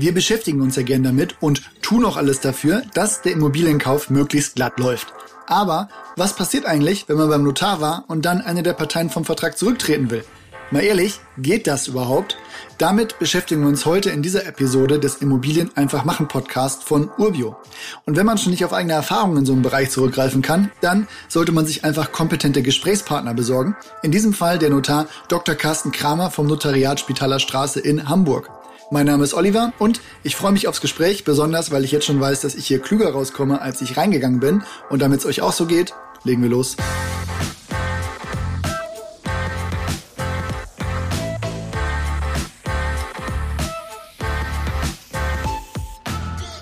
Wir beschäftigen uns ja gern damit und tun auch alles dafür, dass der Immobilienkauf möglichst glatt läuft. Aber was passiert eigentlich, wenn man beim Notar war und dann eine der Parteien vom Vertrag zurücktreten will? Mal ehrlich, geht das überhaupt? Damit beschäftigen wir uns heute in dieser Episode des Immobilien einfach machen Podcast von Urbio. Und wenn man schon nicht auf eigene Erfahrungen in so einem Bereich zurückgreifen kann, dann sollte man sich einfach kompetente Gesprächspartner besorgen. In diesem Fall der Notar Dr. Carsten Kramer vom Notariat Spitaler Straße in Hamburg. Mein Name ist Oliver und ich freue mich aufs Gespräch, besonders weil ich jetzt schon weiß, dass ich hier klüger rauskomme, als ich reingegangen bin. Und damit es euch auch so geht, legen wir los.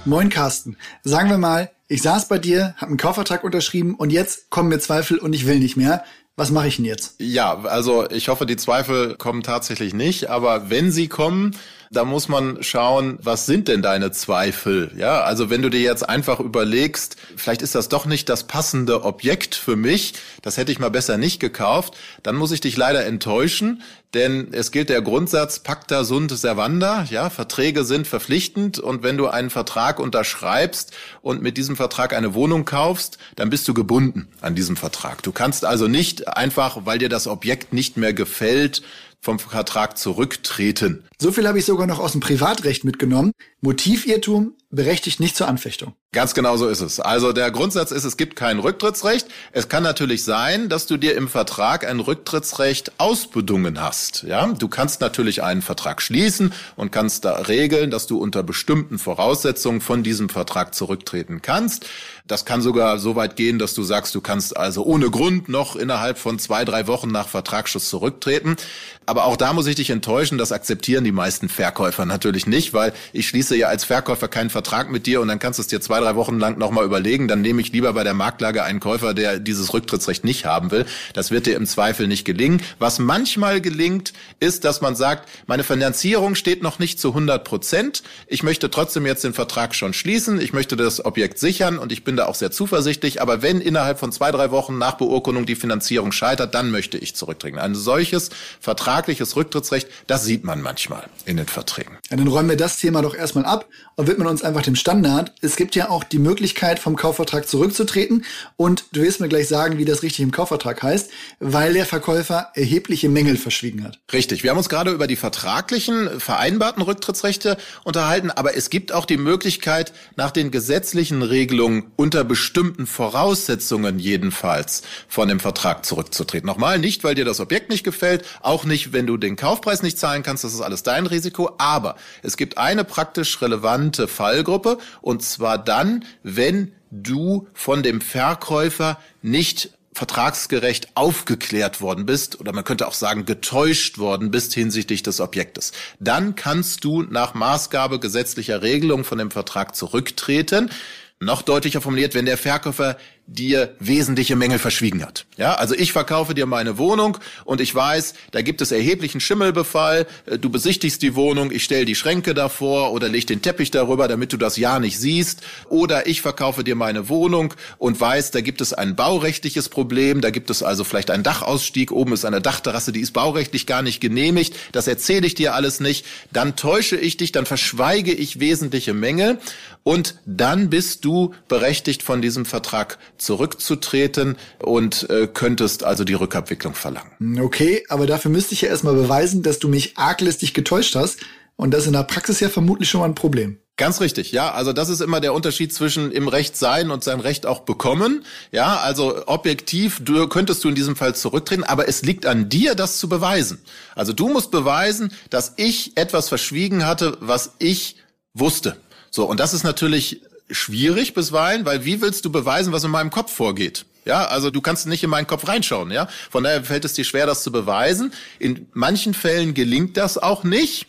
Moin Carsten. Sagen wir mal, ich saß bei dir, habe einen Kaufvertrag unterschrieben und jetzt kommen mir Zweifel und ich will nicht mehr. Was mache ich denn jetzt? Ja, also ich hoffe, die Zweifel kommen tatsächlich nicht, aber wenn sie kommen, da muss man schauen, was sind denn deine Zweifel? Ja, also wenn du dir jetzt einfach überlegst, vielleicht ist das doch nicht das passende Objekt für mich, das hätte ich mal besser nicht gekauft, dann muss ich dich leider enttäuschen, denn es gilt der Grundsatz pacta sunt servanda, ja, Verträge sind verpflichtend und wenn du einen Vertrag unterschreibst und mit diesem Vertrag eine Wohnung kaufst, dann bist du gebunden an diesem Vertrag. Du kannst also nicht einfach, weil dir das Objekt nicht mehr gefällt, vom Vertrag zurücktreten. So viel habe ich sogar noch aus dem Privatrecht mitgenommen. Motivirrtum berechtigt nicht zur Anfechtung. Ganz genau so ist es. Also der Grundsatz ist, es gibt kein Rücktrittsrecht. Es kann natürlich sein, dass du dir im Vertrag ein Rücktrittsrecht ausbedungen hast. Ja, du kannst natürlich einen Vertrag schließen und kannst da regeln, dass du unter bestimmten Voraussetzungen von diesem Vertrag zurücktreten kannst. Das kann sogar so weit gehen, dass du sagst, du kannst also ohne Grund noch innerhalb von zwei, drei Wochen nach Vertragsschluss zurücktreten. Aber auch da muss ich dich enttäuschen, das akzeptieren die meisten Verkäufer natürlich nicht, weil ich schließe ja als Verkäufer keinen Vertrag mit dir und dann kannst du es dir zwei, drei Wochen lang nochmal überlegen. Dann nehme ich lieber bei der Marktlage einen Käufer, der dieses Rücktrittsrecht nicht haben will. Das wird dir im Zweifel nicht gelingen. Was manchmal gelingt, ist, dass man sagt, meine Finanzierung steht noch nicht zu 100 Prozent. Ich möchte trotzdem jetzt den Vertrag schon schließen. Ich möchte das Objekt sichern und ich bin da auch sehr zuversichtlich. Aber wenn innerhalb von zwei, drei Wochen nach Beurkundung die Finanzierung scheitert, dann möchte ich zurücktreten. Ein solches Vertrag vertragliches Rücktrittsrecht, das sieht man manchmal in den Verträgen. Ja, dann räumen wir das Thema doch erstmal ab und widmen uns einfach dem Standard. Es gibt ja auch die Möglichkeit, vom Kaufvertrag zurückzutreten und du wirst mir gleich sagen, wie das richtig im Kaufvertrag heißt, weil der Verkäufer erhebliche Mängel verschwiegen hat. Richtig. Wir haben uns gerade über die vertraglichen, vereinbarten Rücktrittsrechte unterhalten, aber es gibt auch die Möglichkeit, nach den gesetzlichen Regelungen unter bestimmten Voraussetzungen jedenfalls von dem Vertrag zurückzutreten. Nochmal, nicht, weil dir das Objekt nicht gefällt, auch nicht, wenn du den Kaufpreis nicht zahlen kannst, das ist alles dein Risiko. Aber es gibt eine praktisch relevante Fallgruppe und zwar dann, wenn du von dem Verkäufer nicht vertragsgerecht aufgeklärt worden bist oder man könnte auch sagen getäuscht worden bist hinsichtlich des Objektes. Dann kannst du nach Maßgabe gesetzlicher Regelung von dem Vertrag zurücktreten. Noch deutlicher formuliert, wenn der Verkäufer dir wesentliche Mängel verschwiegen hat. Ja, also ich verkaufe dir meine Wohnung und ich weiß, da gibt es erheblichen Schimmelbefall. Äh, du besichtigst die Wohnung, ich stelle die Schränke davor oder leg den Teppich darüber, damit du das ja nicht siehst. Oder ich verkaufe dir meine Wohnung und weiß, da gibt es ein baurechtliches Problem, da gibt es also vielleicht einen Dachausstieg, oben ist eine Dachterrasse, die ist baurechtlich gar nicht genehmigt. Das erzähle ich dir alles nicht. Dann täusche ich dich, dann verschweige ich wesentliche Mängel und dann bist du berechtigt von diesem Vertrag zurückzutreten und äh, könntest also die Rückabwicklung verlangen. Okay, aber dafür müsste ich ja erstmal beweisen, dass du mich arglistig getäuscht hast. Und das ist in der Praxis ja vermutlich schon mal ein Problem. Ganz richtig, ja. Also das ist immer der Unterschied zwischen im Recht sein und sein Recht auch bekommen. Ja, also objektiv du, könntest du in diesem Fall zurücktreten, aber es liegt an dir, das zu beweisen. Also du musst beweisen, dass ich etwas verschwiegen hatte, was ich wusste. So, und das ist natürlich schwierig bisweilen, weil wie willst du beweisen, was in meinem Kopf vorgeht? Ja, also du kannst nicht in meinen Kopf reinschauen, ja. Von daher fällt es dir schwer, das zu beweisen. In manchen Fällen gelingt das auch nicht.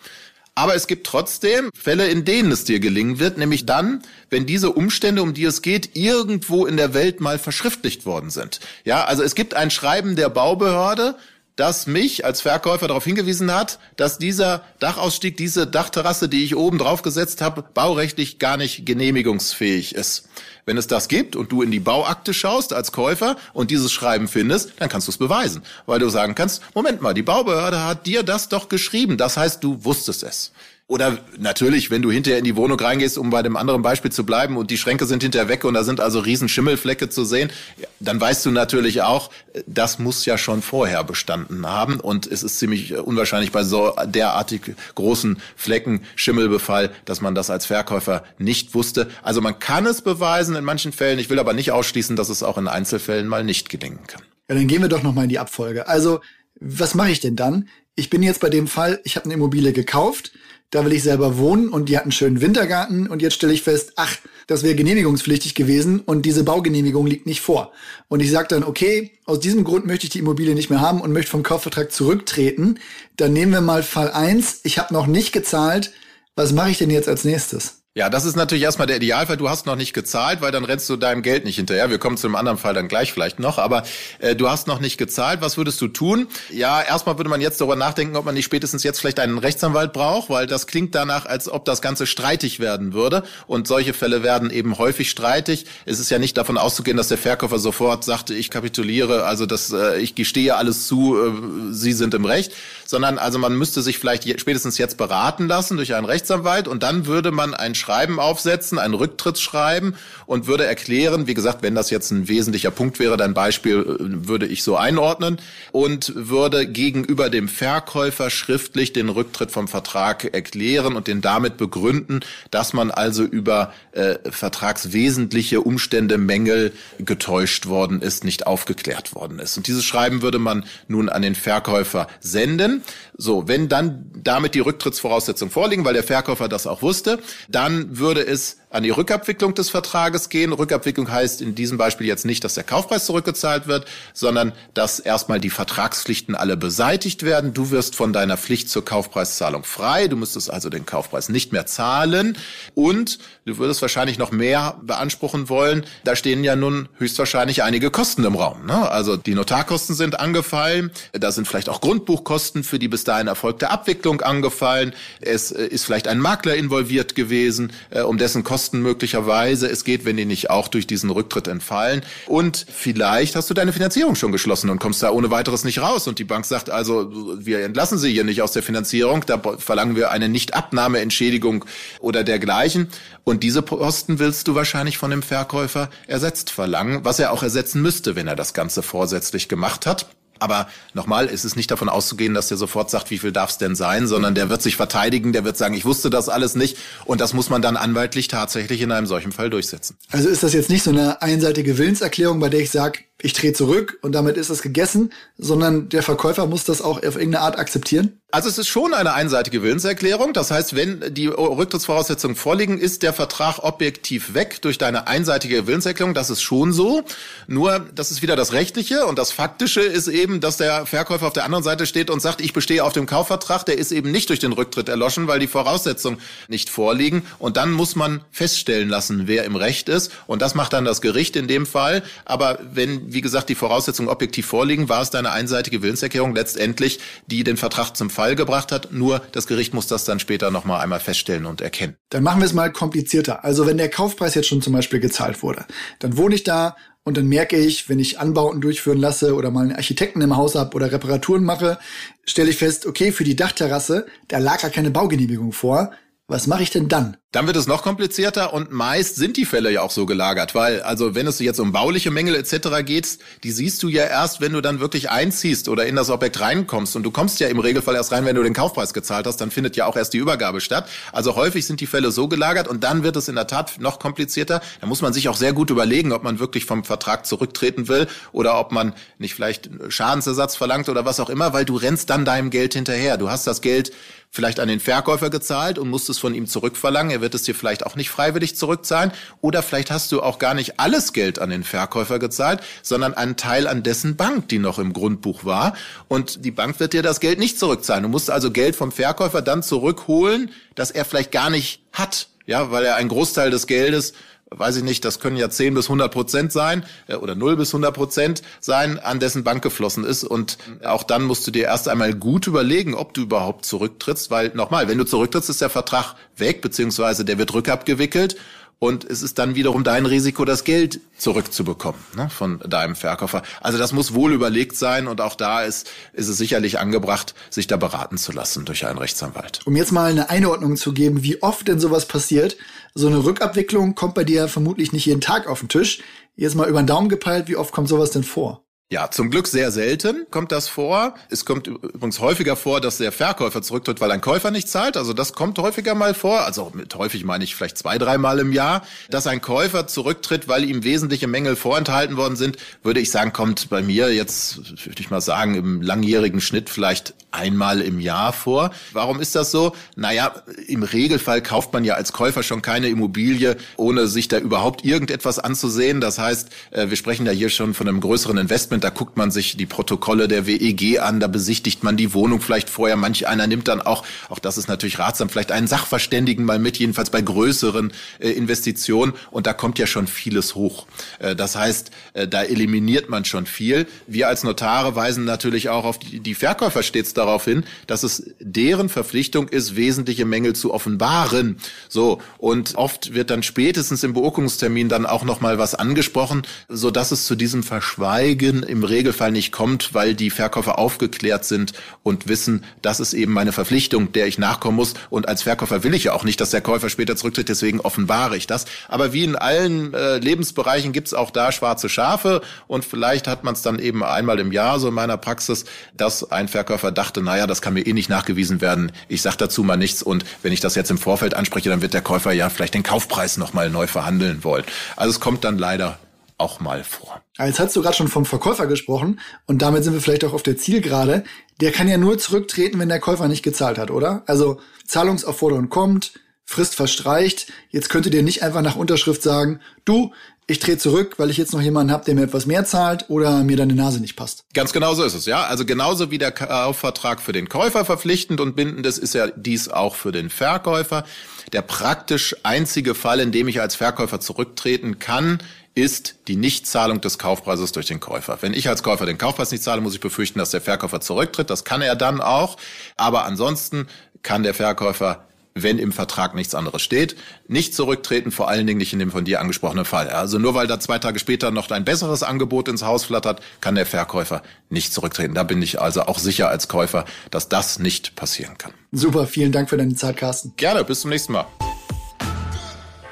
Aber es gibt trotzdem Fälle, in denen es dir gelingen wird, nämlich dann, wenn diese Umstände, um die es geht, irgendwo in der Welt mal verschriftlicht worden sind. Ja, also es gibt ein Schreiben der Baubehörde, das mich als Verkäufer darauf hingewiesen hat, dass dieser Dachausstieg, diese Dachterrasse, die ich oben drauf gesetzt habe, baurechtlich gar nicht genehmigungsfähig ist. Wenn es das gibt und du in die Bauakte schaust als Käufer und dieses Schreiben findest, dann kannst du es beweisen, weil du sagen kannst, Moment mal, die Baubehörde hat dir das doch geschrieben, das heißt, du wusstest es. Oder natürlich, wenn du hinterher in die Wohnung reingehst, um bei dem anderen Beispiel zu bleiben und die Schränke sind hinterher weg und da sind also riesen Schimmelflecke zu sehen, dann weißt du natürlich auch, das muss ja schon vorher bestanden haben und es ist ziemlich unwahrscheinlich bei so derartig großen Flecken Schimmelbefall, dass man das als Verkäufer nicht wusste. Also man kann es beweisen in manchen Fällen, ich will aber nicht ausschließen, dass es auch in Einzelfällen mal nicht gelingen kann. Ja, dann gehen wir doch noch mal in die Abfolge. Also, was mache ich denn dann? Ich bin jetzt bei dem Fall, ich habe eine Immobilie gekauft, da will ich selber wohnen und die hat einen schönen Wintergarten und jetzt stelle ich fest, ach, das wäre genehmigungspflichtig gewesen und diese Baugenehmigung liegt nicht vor. Und ich sage dann, okay, aus diesem Grund möchte ich die Immobilie nicht mehr haben und möchte vom Kaufvertrag zurücktreten. Dann nehmen wir mal Fall eins. ich habe noch nicht gezahlt. Was mache ich denn jetzt als nächstes? Ja, das ist natürlich erstmal der Idealfall. Du hast noch nicht gezahlt, weil dann rennst du deinem Geld nicht hinterher. Wir kommen zu einem anderen Fall dann gleich vielleicht noch. Aber äh, du hast noch nicht gezahlt. Was würdest du tun? Ja, erstmal würde man jetzt darüber nachdenken, ob man nicht spätestens jetzt vielleicht einen Rechtsanwalt braucht, weil das klingt danach, als ob das Ganze streitig werden würde. Und solche Fälle werden eben häufig streitig. Es ist ja nicht davon auszugehen, dass der Verkäufer sofort sagte, ich kapituliere, also das, äh, ich gestehe alles zu, äh, Sie sind im Recht, sondern also man müsste sich vielleicht spätestens jetzt beraten lassen durch einen Rechtsanwalt und dann würde man ein Schreiben aufsetzen, ein Rücktrittsschreiben und würde erklären, wie gesagt, wenn das jetzt ein wesentlicher Punkt wäre, dein Beispiel äh, würde ich so einordnen und würde gegenüber dem Verkäufer schriftlich den Rücktritt vom Vertrag erklären und den damit begründen, dass man also über äh, vertragswesentliche Umstände, Mängel getäuscht worden ist, nicht aufgeklärt worden ist. Und dieses Schreiben würde man nun an den Verkäufer senden. So, wenn dann damit die Rücktrittsvoraussetzungen vorliegen, weil der Verkäufer das auch wusste, dann würde es an die Rückabwicklung des Vertrages gehen. Rückabwicklung heißt in diesem Beispiel jetzt nicht, dass der Kaufpreis zurückgezahlt wird, sondern dass erstmal die Vertragspflichten alle beseitigt werden. Du wirst von deiner Pflicht zur Kaufpreiszahlung frei. Du müsstest also den Kaufpreis nicht mehr zahlen und du würdest wahrscheinlich noch mehr beanspruchen wollen. Da stehen ja nun höchstwahrscheinlich einige Kosten im Raum. Ne? Also die Notarkosten sind angefallen. Da sind vielleicht auch Grundbuchkosten für die bis dahin erfolgte Abwicklung angefallen. Es ist vielleicht ein Makler involviert gewesen, äh, um dessen Kosten Kosten möglicherweise es geht, wenn die nicht auch durch diesen Rücktritt entfallen. Und vielleicht hast du deine Finanzierung schon geschlossen und kommst da ohne weiteres nicht raus. Und die Bank sagt also, wir entlassen sie hier nicht aus der Finanzierung, da verlangen wir eine Nichtabnahmeentschädigung oder dergleichen. Und diese Posten willst du wahrscheinlich von dem Verkäufer ersetzt verlangen, was er auch ersetzen müsste, wenn er das Ganze vorsätzlich gemacht hat. Aber nochmal, es ist nicht davon auszugehen, dass der sofort sagt, wie viel darf es denn sein, sondern der wird sich verteidigen, der wird sagen, ich wusste das alles nicht. Und das muss man dann anwaltlich tatsächlich in einem solchen Fall durchsetzen. Also ist das jetzt nicht so eine einseitige Willenserklärung, bei der ich sage, ich drehe zurück und damit ist es gegessen, sondern der Verkäufer muss das auch auf irgendeine Art akzeptieren? Also es ist schon eine einseitige Willenserklärung. Das heißt, wenn die Rücktrittsvoraussetzungen vorliegen, ist der Vertrag objektiv weg durch deine einseitige Willenserklärung. Das ist schon so. Nur, das ist wieder das Rechtliche und das Faktische ist eben, dass der Verkäufer auf der anderen Seite steht und sagt, ich bestehe auf dem Kaufvertrag. Der ist eben nicht durch den Rücktritt erloschen, weil die Voraussetzungen nicht vorliegen. Und dann muss man feststellen lassen, wer im Recht ist. Und das macht dann das Gericht in dem Fall. Aber wenn wie gesagt, die Voraussetzungen objektiv vorliegen, war es deine einseitige Willenserklärung letztendlich, die den Vertrag zum Fall gebracht hat. Nur das Gericht muss das dann später nochmal einmal feststellen und erkennen. Dann machen wir es mal komplizierter. Also wenn der Kaufpreis jetzt schon zum Beispiel gezahlt wurde, dann wohne ich da und dann merke ich, wenn ich Anbauten durchführen lasse oder mal einen Architekten im Haus habe oder Reparaturen mache, stelle ich fest, okay, für die Dachterrasse, da lag gar keine Baugenehmigung vor. Was mache ich denn dann? Dann wird es noch komplizierter und meist sind die Fälle ja auch so gelagert, weil also wenn es jetzt um bauliche Mängel etc. geht, die siehst du ja erst, wenn du dann wirklich einziehst oder in das Objekt reinkommst und du kommst ja im Regelfall erst rein, wenn du den Kaufpreis gezahlt hast, dann findet ja auch erst die Übergabe statt. Also häufig sind die Fälle so gelagert und dann wird es in der Tat noch komplizierter. Da muss man sich auch sehr gut überlegen, ob man wirklich vom Vertrag zurücktreten will oder ob man nicht vielleicht Schadensersatz verlangt oder was auch immer, weil du rennst dann deinem Geld hinterher. Du hast das Geld vielleicht an den Verkäufer gezahlt und musst es von ihm zurückverlangen. Er wird es dir vielleicht auch nicht freiwillig zurückzahlen. Oder vielleicht hast du auch gar nicht alles Geld an den Verkäufer gezahlt, sondern einen Teil an dessen Bank, die noch im Grundbuch war. Und die Bank wird dir das Geld nicht zurückzahlen. Du musst also Geld vom Verkäufer dann zurückholen, das er vielleicht gar nicht hat. Ja, weil er einen Großteil des Geldes weiß ich nicht, das können ja 10 bis 100 Prozent sein äh, oder 0 bis 100 Prozent sein, an dessen Bank geflossen ist. Und auch dann musst du dir erst einmal gut überlegen, ob du überhaupt zurücktrittst, weil nochmal, wenn du zurücktrittst, ist der Vertrag weg, beziehungsweise der wird rückabgewickelt und es ist dann wiederum dein Risiko, das Geld zurückzubekommen ne, von deinem Verkäufer. Also das muss wohl überlegt sein und auch da ist, ist es sicherlich angebracht, sich da beraten zu lassen durch einen Rechtsanwalt. Um jetzt mal eine Einordnung zu geben, wie oft denn sowas passiert. So eine Rückabwicklung kommt bei dir vermutlich nicht jeden Tag auf den Tisch. Jetzt mal über den Daumen gepeilt, wie oft kommt sowas denn vor? Ja, zum Glück sehr selten kommt das vor. Es kommt übrigens häufiger vor, dass der Verkäufer zurücktritt, weil ein Käufer nicht zahlt. Also das kommt häufiger mal vor. Also mit häufig meine ich vielleicht zwei, dreimal im Jahr. Dass ein Käufer zurücktritt, weil ihm wesentliche Mängel vorenthalten worden sind, würde ich sagen, kommt bei mir jetzt, würde ich mal sagen, im langjährigen Schnitt vielleicht einmal im Jahr vor. Warum ist das so? Naja, im Regelfall kauft man ja als Käufer schon keine Immobilie, ohne sich da überhaupt irgendetwas anzusehen. Das heißt, äh, wir sprechen ja hier schon von einem größeren Investment da guckt man sich die Protokolle der WEG an, da besichtigt man die Wohnung vielleicht vorher. Manch einer nimmt dann auch, auch das ist natürlich ratsam, vielleicht einen Sachverständigen mal mit, jedenfalls bei größeren äh, Investitionen. Und da kommt ja schon vieles hoch. Äh, das heißt, da eliminiert man schon viel. Wir als Notare weisen natürlich auch auf die, die Verkäufer stets darauf hin, dass es deren Verpflichtung ist, wesentliche Mängel zu offenbaren. So. Und oft wird dann spätestens im Beurkundungstermin dann auch noch mal was angesprochen, so dass es zu diesem Verschweigen im Regelfall nicht kommt, weil die Verkäufer aufgeklärt sind und wissen, das ist eben meine Verpflichtung, der ich nachkommen muss. Und als Verkäufer will ich ja auch nicht, dass der Käufer später zurücktritt, deswegen offenbare ich das. Aber wie in allen äh, Lebensbereichen gibt es auch da schwarze Schafe und vielleicht hat man es dann eben einmal im Jahr, so in meiner Praxis, dass ein Verkäufer dachte, naja, das kann mir eh nicht nachgewiesen werden, ich sage dazu mal nichts und wenn ich das jetzt im Vorfeld anspreche, dann wird der Käufer ja vielleicht den Kaufpreis nochmal neu verhandeln wollen. Also es kommt dann leider auch mal vor. Jetzt hast du gerade schon vom Verkäufer gesprochen und damit sind wir vielleicht auch auf der Zielgerade. Der kann ja nur zurücktreten, wenn der Käufer nicht gezahlt hat, oder? Also Zahlungsaufforderung kommt, Frist verstreicht. Jetzt könnte dir nicht einfach nach Unterschrift sagen, du, ich drehe zurück, weil ich jetzt noch jemanden habe, der mir etwas mehr zahlt oder mir deine Nase nicht passt. Ganz genau so ist es, ja. Also genauso wie der Kaufvertrag für den Käufer verpflichtend und bindend ist, ist ja dies auch für den Verkäufer. Der praktisch einzige Fall, in dem ich als Verkäufer zurücktreten kann, ist die Nichtzahlung des Kaufpreises durch den Käufer. Wenn ich als Käufer den Kaufpreis nicht zahle, muss ich befürchten, dass der Verkäufer zurücktritt. Das kann er dann auch. Aber ansonsten kann der Verkäufer wenn im Vertrag nichts anderes steht. Nicht zurücktreten, vor allen Dingen nicht in dem von dir angesprochenen Fall. Also nur weil da zwei Tage später noch ein besseres Angebot ins Haus flattert, kann der Verkäufer nicht zurücktreten. Da bin ich also auch sicher als Käufer, dass das nicht passieren kann. Super, vielen Dank für deine Zeit, Carsten. Gerne, bis zum nächsten Mal.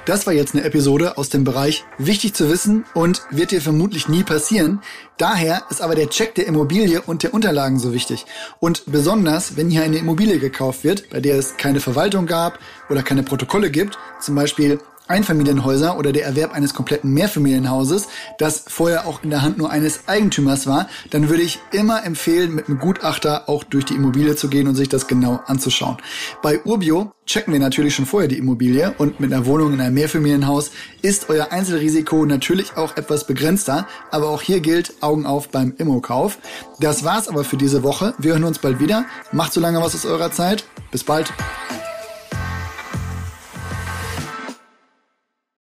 Das war jetzt eine Episode aus dem Bereich wichtig zu wissen und wird dir vermutlich nie passieren. Daher ist aber der Check der Immobilie und der Unterlagen so wichtig. Und besonders, wenn hier eine Immobilie gekauft wird, bei der es keine Verwaltung gab oder keine Protokolle gibt, zum Beispiel Einfamilienhäuser oder der Erwerb eines kompletten Mehrfamilienhauses, das vorher auch in der Hand nur eines Eigentümers war, dann würde ich immer empfehlen, mit einem Gutachter auch durch die Immobilie zu gehen und sich das genau anzuschauen. Bei Urbio checken wir natürlich schon vorher die Immobilie und mit einer Wohnung in einem Mehrfamilienhaus ist euer Einzelrisiko natürlich auch etwas begrenzter, aber auch hier gilt Augen auf beim Immokauf. Das war's aber für diese Woche. Wir hören uns bald wieder. Macht so lange was aus eurer Zeit. Bis bald.